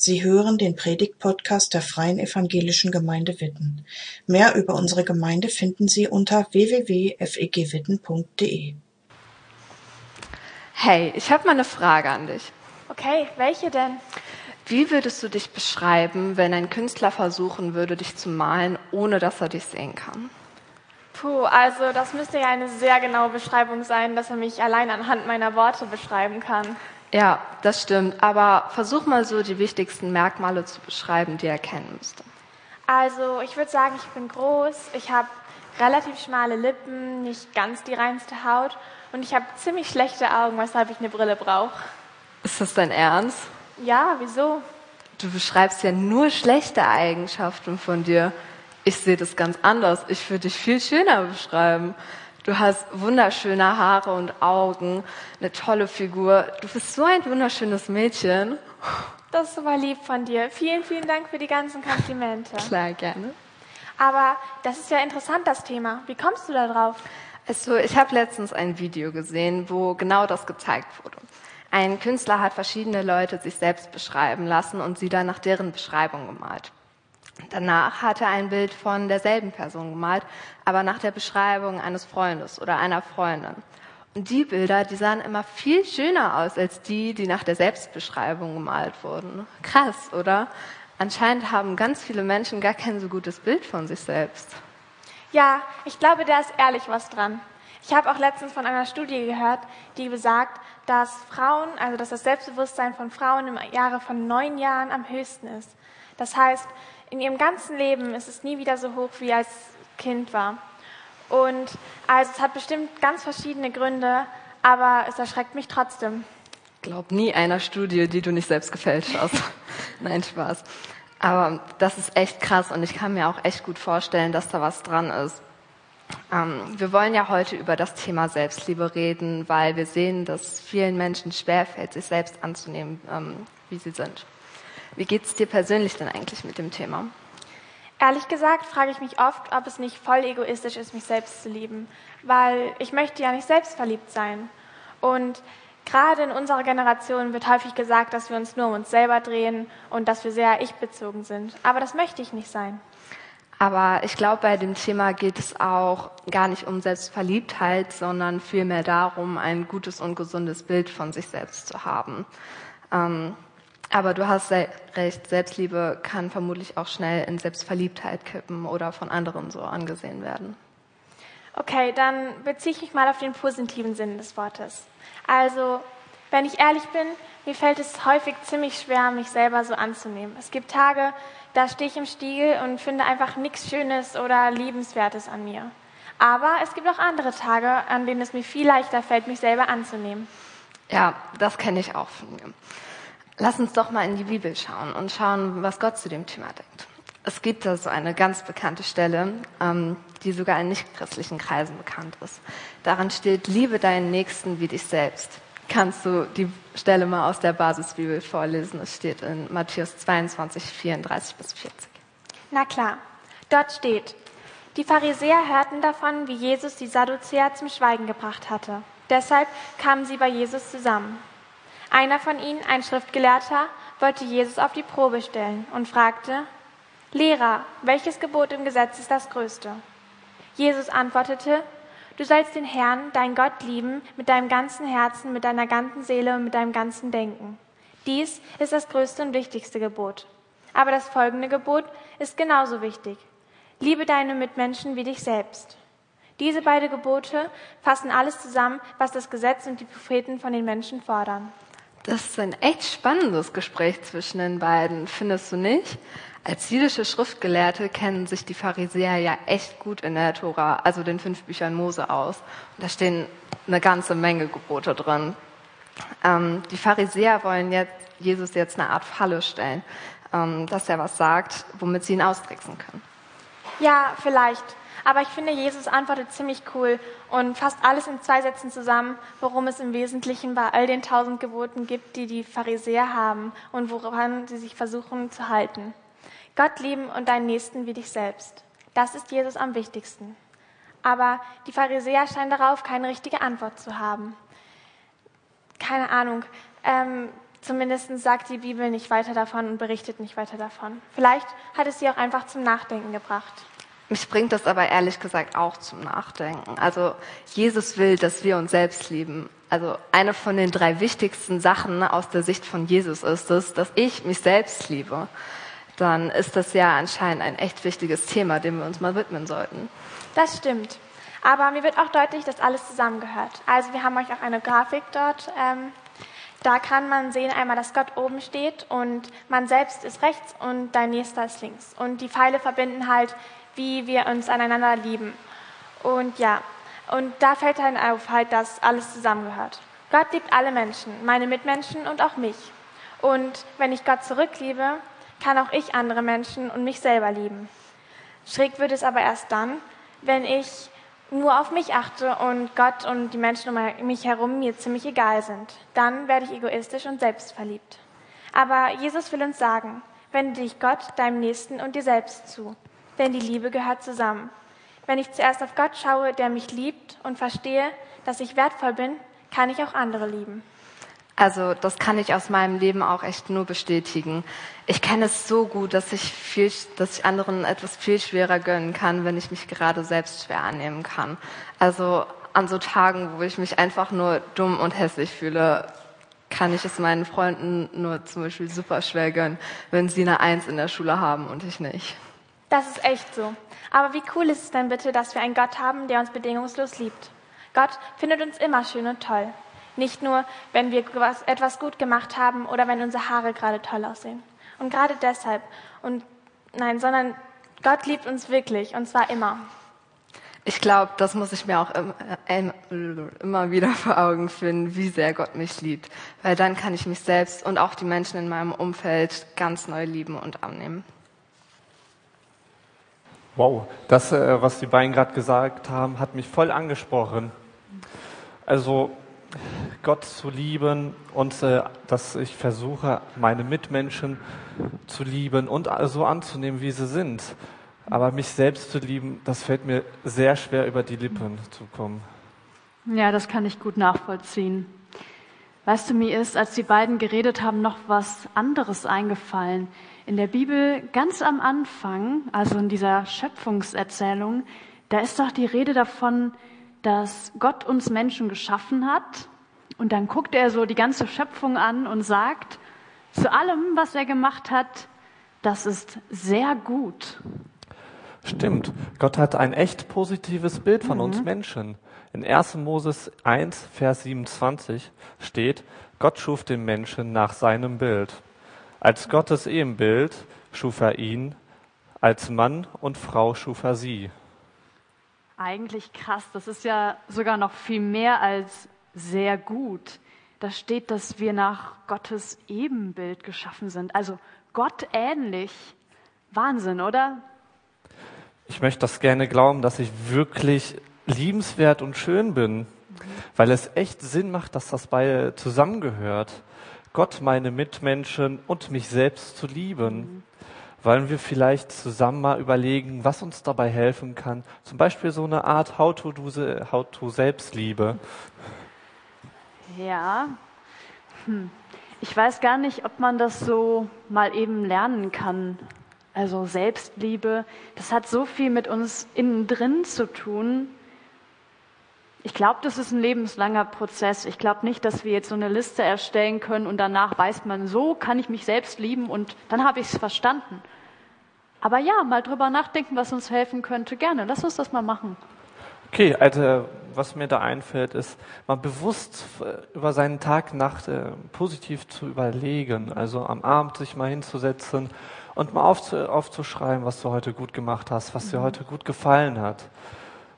Sie hören den Predigt-Podcast der Freien Evangelischen Gemeinde Witten. Mehr über unsere Gemeinde finden Sie unter www.fegwitten.de. Hey, ich habe mal eine Frage an dich. Okay, welche denn? Wie würdest du dich beschreiben, wenn ein Künstler versuchen würde, dich zu malen, ohne dass er dich sehen kann? Puh, also das müsste ja eine sehr genaue Beschreibung sein, dass er mich allein anhand meiner Worte beschreiben kann. Ja, das stimmt. Aber versuch mal so die wichtigsten Merkmale zu beschreiben, die er kennen müsste. Also ich würde sagen, ich bin groß, ich habe relativ schmale Lippen, nicht ganz die reinste Haut und ich habe ziemlich schlechte Augen, weshalb ich eine Brille brauche. Ist das dein Ernst? Ja, wieso? Du beschreibst ja nur schlechte Eigenschaften von dir. Ich sehe das ganz anders. Ich würde dich viel schöner beschreiben. Du hast wunderschöne Haare und Augen, eine tolle Figur. Du bist so ein wunderschönes Mädchen. Das ist aber lieb von dir. Vielen, vielen Dank für die ganzen Komplimente. Klar, gerne. Aber das ist ja interessant, das Thema. Wie kommst du da drauf? Also, ich habe letztens ein Video gesehen, wo genau das gezeigt wurde. Ein Künstler hat verschiedene Leute sich selbst beschreiben lassen und sie dann nach deren Beschreibung gemalt. Danach hat er ein Bild von derselben Person gemalt, aber nach der Beschreibung eines Freundes oder einer Freundin. Und die Bilder, die sahen immer viel schöner aus als die, die nach der Selbstbeschreibung gemalt wurden. Krass, oder? Anscheinend haben ganz viele Menschen gar kein so gutes Bild von sich selbst. Ja, ich glaube, da ist ehrlich was dran. Ich habe auch letztens von einer Studie gehört, die besagt, dass Frauen, also dass das Selbstbewusstsein von Frauen im Jahre von neun Jahren am höchsten ist. Das heißt, in ihrem ganzen Leben ist es nie wieder so hoch, wie als Kind war. Und also es hat bestimmt ganz verschiedene Gründe, aber es erschreckt mich trotzdem. Glaub nie einer Studie, die du nicht selbst gefälscht hast. Nein, Spaß. Aber das ist echt krass und ich kann mir auch echt gut vorstellen, dass da was dran ist. Ähm, wir wollen ja heute über das Thema Selbstliebe reden, weil wir sehen, dass vielen Menschen schwerfällt, sich selbst anzunehmen, ähm, wie sie sind. Wie geht es dir persönlich denn eigentlich mit dem Thema? Ehrlich gesagt frage ich mich oft, ob es nicht voll egoistisch ist, mich selbst zu lieben, weil ich möchte ja nicht selbst verliebt sein. Und gerade in unserer Generation wird häufig gesagt, dass wir uns nur um uns selber drehen und dass wir sehr ich-bezogen sind. Aber das möchte ich nicht sein. Aber ich glaube, bei dem Thema geht es auch gar nicht um Selbstverliebtheit, sondern vielmehr darum, ein gutes und gesundes Bild von sich selbst zu haben. Ähm, aber du hast recht, Selbstliebe kann vermutlich auch schnell in Selbstverliebtheit kippen oder von anderen so angesehen werden. Okay, dann beziehe ich mich mal auf den positiven Sinn des Wortes. Also, wenn ich ehrlich bin, mir fällt es häufig ziemlich schwer, mich selber so anzunehmen. Es gibt Tage, da stehe ich im Stiegel und finde einfach nichts Schönes oder Liebenswertes an mir. Aber es gibt auch andere Tage, an denen es mir viel leichter fällt, mich selber anzunehmen. Ja, das kenne ich auch von mir. Lass uns doch mal in die Bibel schauen und schauen, was Gott zu dem Thema denkt. Es gibt da so eine ganz bekannte Stelle, ähm, die sogar in nichtchristlichen Kreisen bekannt ist. Daran steht, liebe deinen Nächsten wie dich selbst. Kannst du die Stelle mal aus der Basisbibel vorlesen? Es steht in Matthäus 22, 34 bis 40. Na klar, dort steht, die Pharisäer hörten davon, wie Jesus die Sadduzäer zum Schweigen gebracht hatte. Deshalb kamen sie bei Jesus zusammen. Einer von ihnen, ein Schriftgelehrter, wollte Jesus auf die Probe stellen und fragte, Lehrer, welches Gebot im Gesetz ist das größte? Jesus antwortete, Du sollst den Herrn, dein Gott, lieben mit deinem ganzen Herzen, mit deiner ganzen Seele und mit deinem ganzen Denken. Dies ist das größte und wichtigste Gebot. Aber das folgende Gebot ist genauso wichtig. Liebe deine Mitmenschen wie dich selbst. Diese beiden Gebote fassen alles zusammen, was das Gesetz und die Propheten von den Menschen fordern. Das ist ein echt spannendes Gespräch zwischen den beiden, findest du nicht? Als jüdische Schriftgelehrte kennen sich die Pharisäer ja echt gut in der Tora, also den fünf Büchern Mose aus. Und da stehen eine ganze Menge Gebote drin. Ähm, die Pharisäer wollen jetzt Jesus jetzt eine Art Falle stellen, ähm, dass er was sagt, womit sie ihn austricksen können. Ja, vielleicht. Aber ich finde, Jesus antwortet ziemlich cool und fasst alles in zwei Sätzen zusammen, worum es im Wesentlichen bei all den tausend Geboten gibt, die die Pharisäer haben und woran sie sich versuchen zu halten. Gott lieben und deinen Nächsten wie dich selbst. Das ist Jesus am wichtigsten. Aber die Pharisäer scheinen darauf keine richtige Antwort zu haben. Keine Ahnung. Ähm, Zumindest sagt die Bibel nicht weiter davon und berichtet nicht weiter davon. Vielleicht hat es sie auch einfach zum Nachdenken gebracht. Mich bringt das aber ehrlich gesagt auch zum Nachdenken. Also Jesus will, dass wir uns selbst lieben. Also eine von den drei wichtigsten Sachen aus der Sicht von Jesus ist es, dass ich mich selbst liebe. Dann ist das ja anscheinend ein echt wichtiges Thema, dem wir uns mal widmen sollten. Das stimmt. Aber mir wird auch deutlich, dass alles zusammengehört. Also wir haben euch auch eine Grafik dort. Ähm, da kann man sehen einmal, dass Gott oben steht und man selbst ist rechts und dein Nächster ist links. Und die Pfeile verbinden halt, wie wir uns aneinander lieben. Und ja, und da fällt dann auf halt, dass alles zusammengehört. Gott liebt alle Menschen, meine Mitmenschen und auch mich. Und wenn ich Gott zurückliebe, kann auch ich andere Menschen und mich selber lieben. Schräg wird es aber erst dann, wenn ich nur auf mich achte und Gott und die Menschen um mich herum mir ziemlich egal sind. Dann werde ich egoistisch und selbstverliebt. Aber Jesus will uns sagen, wende dich Gott, deinem Nächsten und dir selbst zu. Denn die Liebe gehört zusammen. Wenn ich zuerst auf Gott schaue, der mich liebt und verstehe, dass ich wertvoll bin, kann ich auch andere lieben. Also das kann ich aus meinem Leben auch echt nur bestätigen. Ich kenne es so gut, dass ich, viel, dass ich anderen etwas viel schwerer gönnen kann, wenn ich mich gerade selbst schwer annehmen kann. Also an so Tagen, wo ich mich einfach nur dumm und hässlich fühle, kann ich es meinen Freunden nur zum Beispiel super schwer gönnen, wenn sie eine Eins in der Schule haben und ich nicht. Das ist echt so. Aber wie cool ist es denn bitte, dass wir einen Gott haben, der uns bedingungslos liebt? Gott findet uns immer schön und toll. Nicht nur, wenn wir etwas gut gemacht haben oder wenn unsere Haare gerade toll aussehen. Und gerade deshalb. Und nein, sondern Gott liebt uns wirklich und zwar immer. Ich glaube, das muss ich mir auch immer wieder vor Augen finden, wie sehr Gott mich liebt. Weil dann kann ich mich selbst und auch die Menschen in meinem Umfeld ganz neu lieben und annehmen. Wow, das, äh, was die beiden gerade gesagt haben, hat mich voll angesprochen. Also Gott zu lieben und äh, dass ich versuche, meine Mitmenschen zu lieben und so anzunehmen, wie sie sind. Aber mich selbst zu lieben, das fällt mir sehr schwer über die Lippen zu kommen. Ja, das kann ich gut nachvollziehen. Weißt du, mir ist, als die beiden geredet haben, noch was anderes eingefallen. In der Bibel ganz am Anfang, also in dieser Schöpfungserzählung, da ist doch die Rede davon, dass Gott uns Menschen geschaffen hat und dann guckt er so die ganze Schöpfung an und sagt, zu allem, was er gemacht hat, das ist sehr gut. Stimmt. Gott hat ein echt positives Bild von mhm. uns Menschen. In 1. Moses 1, Vers 27 steht, Gott schuf den Menschen nach seinem Bild. Als Gottes Ebenbild schuf er ihn, als Mann und Frau schuf er sie. Eigentlich krass, das ist ja sogar noch viel mehr als sehr gut. Da steht, dass wir nach Gottes Ebenbild geschaffen sind, also Gott ähnlich. Wahnsinn, oder? Ich möchte das gerne glauben, dass ich wirklich liebenswert und schön bin, mhm. weil es echt Sinn macht, dass das beide zusammengehört. Gott, meine Mitmenschen und mich selbst zu lieben. Wollen wir vielleicht zusammen mal überlegen, was uns dabei helfen kann? Zum Beispiel so eine Art How-to-Selbstliebe. Ja. Hm. Ich weiß gar nicht, ob man das so mal eben lernen kann. Also Selbstliebe, das hat so viel mit uns innen drin zu tun. Ich glaube, das ist ein lebenslanger Prozess. Ich glaube nicht, dass wir jetzt so eine Liste erstellen können und danach weiß man, so kann ich mich selbst lieben und dann habe ich es verstanden. Aber ja, mal drüber nachdenken, was uns helfen könnte, gerne. Lass uns das mal machen. Okay, also was mir da einfällt, ist mal bewusst äh, über seinen Tag, Nacht äh, positiv zu überlegen. Also am Abend sich mal hinzusetzen und mal aufzuschreiben, was du heute gut gemacht hast, was dir mhm. heute gut gefallen hat.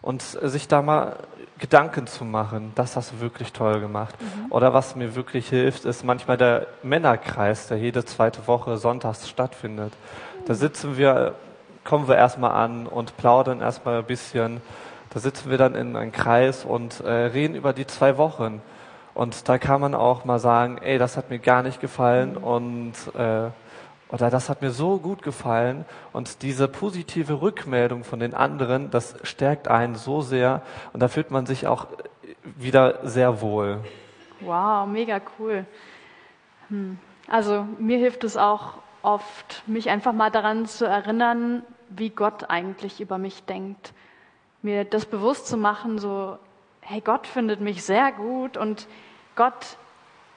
Und sich da mal Gedanken zu machen, das hast du wirklich toll gemacht. Mhm. Oder was mir wirklich hilft, ist manchmal der Männerkreis, der jede zweite Woche sonntags stattfindet. Da sitzen wir, kommen wir erstmal an und plaudern erstmal ein bisschen da sitzen wir dann in einem Kreis und äh, reden über die zwei Wochen. Und da kann man auch mal sagen, ey, das hat mir gar nicht gefallen und äh, oder das hat mir so gut gefallen. Und diese positive Rückmeldung von den anderen, das stärkt einen so sehr und da fühlt man sich auch wieder sehr wohl. Wow, mega cool. Hm. Also mir hilft es auch oft, mich einfach mal daran zu erinnern, wie Gott eigentlich über mich denkt. Mir das bewusst zu machen, so, hey, Gott findet mich sehr gut und Gott,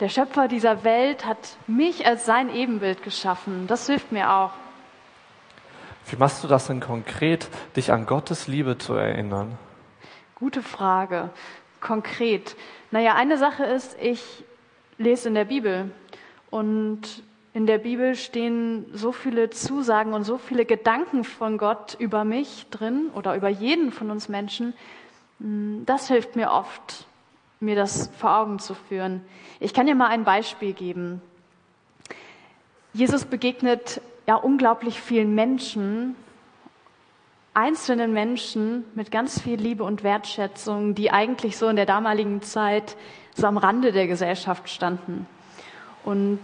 der Schöpfer dieser Welt, hat mich als sein Ebenbild geschaffen. Das hilft mir auch. Wie machst du das denn konkret, dich an Gottes Liebe zu erinnern? Gute Frage. Konkret. Naja, eine Sache ist, ich lese in der Bibel und in der Bibel stehen so viele Zusagen und so viele Gedanken von Gott über mich drin oder über jeden von uns Menschen. Hm, das hilft mir oft, mir das vor Augen zu führen. Ich kann dir mal ein Beispiel geben. Jesus begegnet ja unglaublich vielen Menschen, einzelnen Menschen mit ganz viel Liebe und Wertschätzung, die eigentlich so in der damaligen Zeit so am Rande der Gesellschaft standen. Und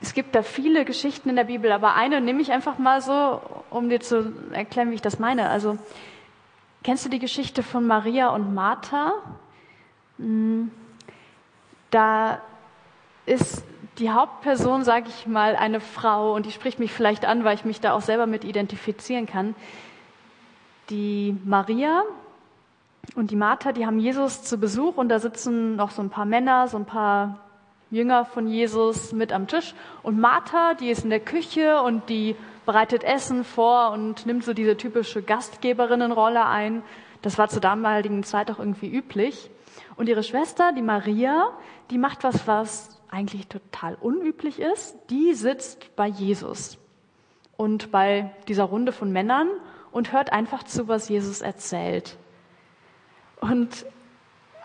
es gibt da viele Geschichten in der Bibel, aber eine nehme ich einfach mal so, um dir zu erklären, wie ich das meine. Also, kennst du die Geschichte von Maria und Martha? Hm, da ist die Hauptperson, sage ich mal, eine Frau, und die spricht mich vielleicht an, weil ich mich da auch selber mit identifizieren kann. Die Maria und die Martha, die haben Jesus zu Besuch und da sitzen noch so ein paar Männer, so ein paar Jünger von Jesus mit am Tisch. Und Martha, die ist in der Küche und die bereitet Essen vor und nimmt so diese typische Gastgeberinnenrolle ein. Das war zur damaligen Zeit auch irgendwie üblich. Und ihre Schwester, die Maria, die macht was, was eigentlich total unüblich ist, die sitzt bei Jesus und bei dieser Runde von Männern und hört einfach zu, was Jesus erzählt. Und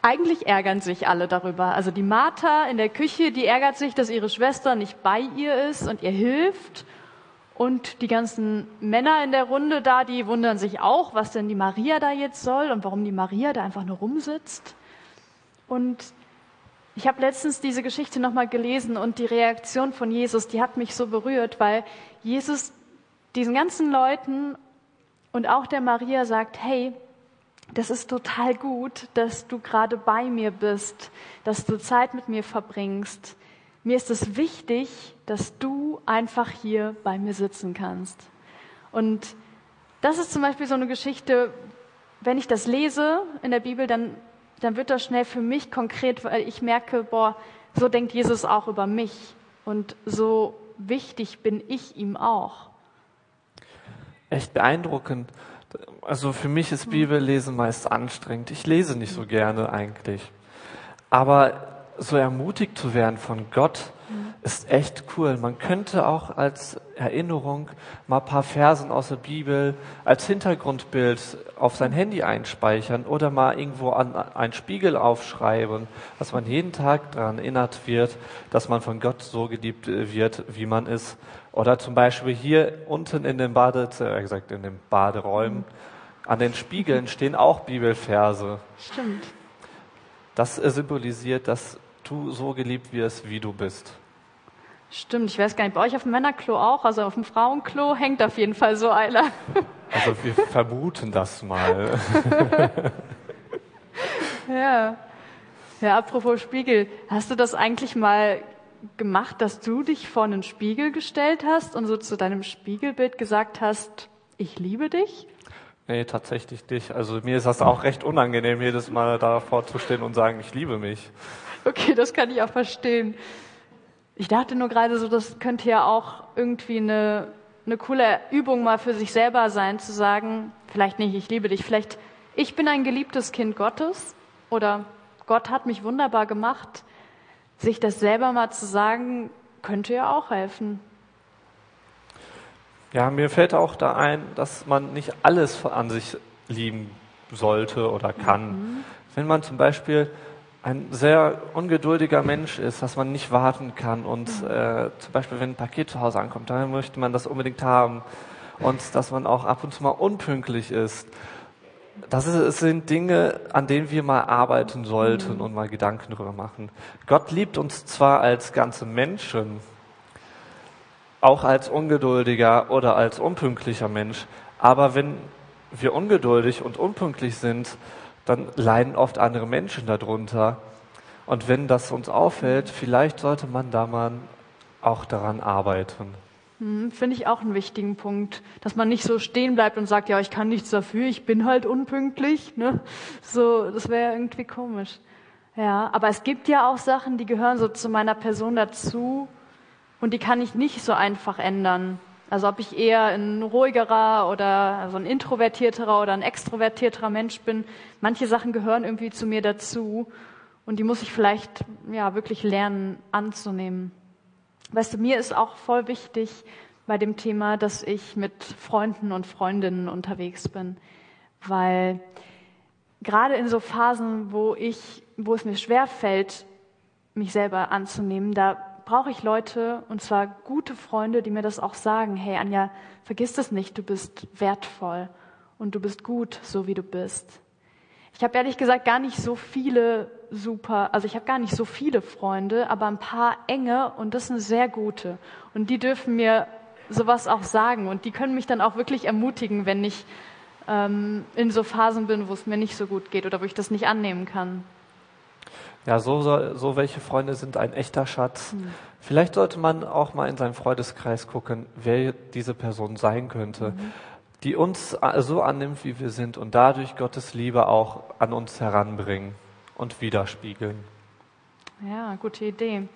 eigentlich ärgern sich alle darüber. Also die Martha in der Küche, die ärgert sich, dass ihre Schwester nicht bei ihr ist und ihr hilft. Und die ganzen Männer in der Runde da, die wundern sich auch, was denn die Maria da jetzt soll und warum die Maria da einfach nur rumsitzt. Und ich habe letztens diese Geschichte nochmal gelesen und die Reaktion von Jesus, die hat mich so berührt, weil Jesus diesen ganzen Leuten und auch der Maria sagt, hey, das ist total gut, dass du gerade bei mir bist, dass du Zeit mit mir verbringst. Mir ist es wichtig, dass du einfach hier bei mir sitzen kannst. Und das ist zum Beispiel so eine Geschichte, wenn ich das lese in der Bibel, dann dann wird das schnell für mich konkret, weil ich merke, boah, so denkt Jesus auch über mich und so wichtig bin ich ihm auch. Echt beeindruckend. Also für mich ist Bibellesen meist anstrengend. Ich lese nicht so gerne eigentlich. Aber so ermutigt zu werden von Gott, ist echt cool. Man könnte auch als Erinnerung mal ein paar Versen aus der Bibel als Hintergrundbild auf sein Handy einspeichern oder mal irgendwo an einen Spiegel aufschreiben, dass man jeden Tag daran erinnert wird, dass man von Gott so geliebt wird, wie man ist. Oder zum Beispiel hier unten in den Bade, äh, gesagt in den Baderäumen, an den Spiegeln stehen auch Bibelverse. Stimmt. Das symbolisiert, dass du so geliebt wirst, wie du bist. Stimmt, ich weiß gar nicht, bei euch auf dem Männerklo auch, also auf dem Frauenklo hängt auf jeden Fall so einer. Also wir vermuten das mal. ja. Ja, apropos Spiegel, hast du das eigentlich mal gemacht, dass du dich vor einen Spiegel gestellt hast und so zu deinem Spiegelbild gesagt hast, ich liebe dich? Nee, tatsächlich nicht. Also mir ist das auch recht unangenehm, jedes Mal davor zu stehen und sagen, ich liebe mich. Okay, das kann ich auch verstehen. Ich dachte nur gerade so, das könnte ja auch irgendwie eine, eine coole Übung mal für sich selber sein, zu sagen, vielleicht nicht, ich liebe dich, vielleicht, ich bin ein geliebtes Kind Gottes oder Gott hat mich wunderbar gemacht. Sich das selber mal zu sagen, könnte ja auch helfen. Ja, mir fällt auch da ein, dass man nicht alles an sich lieben sollte oder kann. Mhm. Wenn man zum Beispiel ein sehr ungeduldiger Mensch ist, dass man nicht warten kann und äh, zum Beispiel, wenn ein Paket zu Hause ankommt, dann möchte man das unbedingt haben und dass man auch ab und zu mal unpünktlich ist. Das ist, sind Dinge, an denen wir mal arbeiten sollten und mal Gedanken drüber machen. Gott liebt uns zwar als ganze Menschen, auch als ungeduldiger oder als unpünktlicher Mensch, aber wenn wir ungeduldig und unpünktlich sind, dann leiden oft andere Menschen darunter. Und wenn das uns auffällt, vielleicht sollte man da mal auch daran arbeiten. Hm, Finde ich auch einen wichtigen Punkt, dass man nicht so stehen bleibt und sagt, ja, ich kann nichts dafür, ich bin halt unpünktlich. Ne? So, das wäre irgendwie komisch. Ja, aber es gibt ja auch Sachen, die gehören so zu meiner Person dazu und die kann ich nicht so einfach ändern. Also ob ich eher ein ruhigerer oder also ein introvertierterer oder ein extrovertierterer Mensch bin, manche Sachen gehören irgendwie zu mir dazu und die muss ich vielleicht ja wirklich lernen anzunehmen. Weißt du, mir ist auch voll wichtig bei dem Thema, dass ich mit Freunden und Freundinnen unterwegs bin, weil gerade in so Phasen, wo ich, wo es mir schwer fällt, mich selber anzunehmen, da brauche ich Leute, und zwar gute Freunde, die mir das auch sagen, hey Anja, vergiss das nicht, du bist wertvoll und du bist gut, so wie du bist. Ich habe ehrlich gesagt gar nicht so viele super, also ich habe gar nicht so viele Freunde, aber ein paar enge und das sind sehr gute. Und die dürfen mir sowas auch sagen und die können mich dann auch wirklich ermutigen, wenn ich ähm, in so Phasen bin, wo es mir nicht so gut geht oder wo ich das nicht annehmen kann. Ja, so, so, so welche Freunde sind ein echter Schatz. Mhm. Vielleicht sollte man auch mal in seinen Freundeskreis gucken, wer diese Person sein könnte, mhm. die uns so annimmt, wie wir sind und dadurch Gottes Liebe auch an uns heranbringen und widerspiegeln. Ja, gute Idee.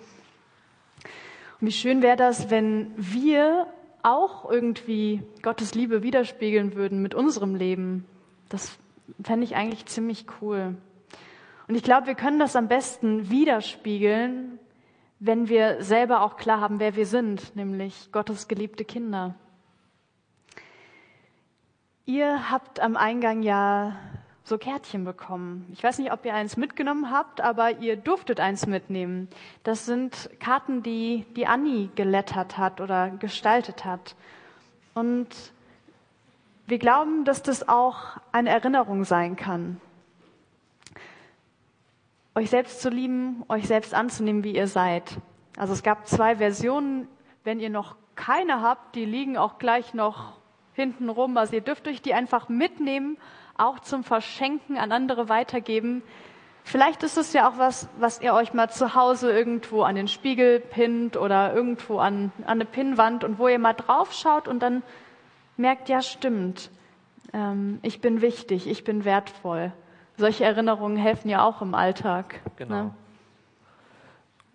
Und wie schön wäre das, wenn wir auch irgendwie Gottes Liebe widerspiegeln würden mit unserem Leben. Das fände ich eigentlich ziemlich cool. Und ich glaube, wir können das am besten widerspiegeln, wenn wir selber auch klar haben, wer wir sind, nämlich Gottes geliebte Kinder. Ihr habt am Eingang ja so Kärtchen bekommen. Ich weiß nicht, ob ihr eins mitgenommen habt, aber ihr durftet eins mitnehmen. Das sind Karten, die die Anni gelettert hat oder gestaltet hat. Und wir glauben, dass das auch eine Erinnerung sein kann euch selbst zu lieben, euch selbst anzunehmen, wie ihr seid. Also es gab zwei Versionen. Wenn ihr noch keine habt, die liegen auch gleich noch hinten rum. Also ihr dürft euch die einfach mitnehmen, auch zum Verschenken an andere weitergeben. Vielleicht ist es ja auch was, was ihr euch mal zu Hause irgendwo an den Spiegel pinnt oder irgendwo an, an eine Pinnwand und wo ihr mal drauf schaut und dann merkt, ja stimmt, ähm, ich bin wichtig, ich bin wertvoll solche Erinnerungen helfen ja auch im Alltag. Genau. Ne?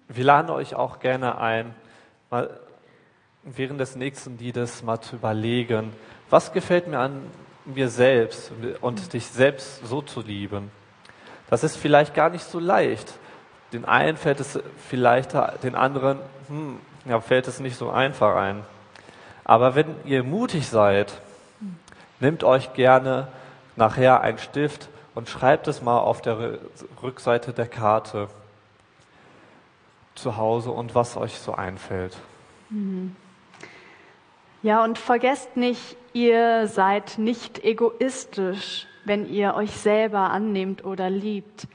Wir laden euch auch gerne ein, mal während des nächsten Liedes mal zu überlegen, was gefällt mir an mir selbst und dich selbst so zu lieben. Das ist vielleicht gar nicht so leicht. Den einen fällt es vielleicht, den anderen hm, ja, fällt es nicht so einfach ein. Aber wenn ihr mutig seid, mhm. nehmt euch gerne nachher einen Stift und schreibt es mal auf der Rückseite der Karte zu Hause und was euch so einfällt. Mhm. Ja, und vergesst nicht, ihr seid nicht egoistisch, wenn ihr euch selber annehmt oder liebt,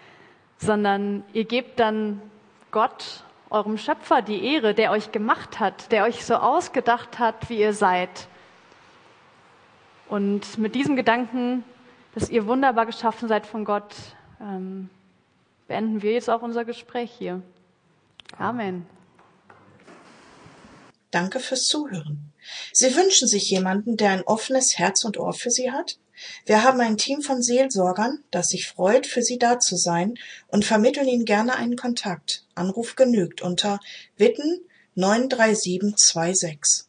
sondern ihr gebt dann Gott, eurem Schöpfer, die Ehre, der euch gemacht hat, der euch so ausgedacht hat, wie ihr seid. Und mit diesem Gedanken dass ihr wunderbar geschaffen seid von Gott, ähm, beenden wir jetzt auch unser Gespräch hier. Amen. Danke fürs Zuhören. Sie wünschen sich jemanden, der ein offenes Herz und Ohr für Sie hat? Wir haben ein Team von Seelsorgern, das sich freut, für Sie da zu sein und vermitteln Ihnen gerne einen Kontakt. Anruf genügt unter Witten 93726.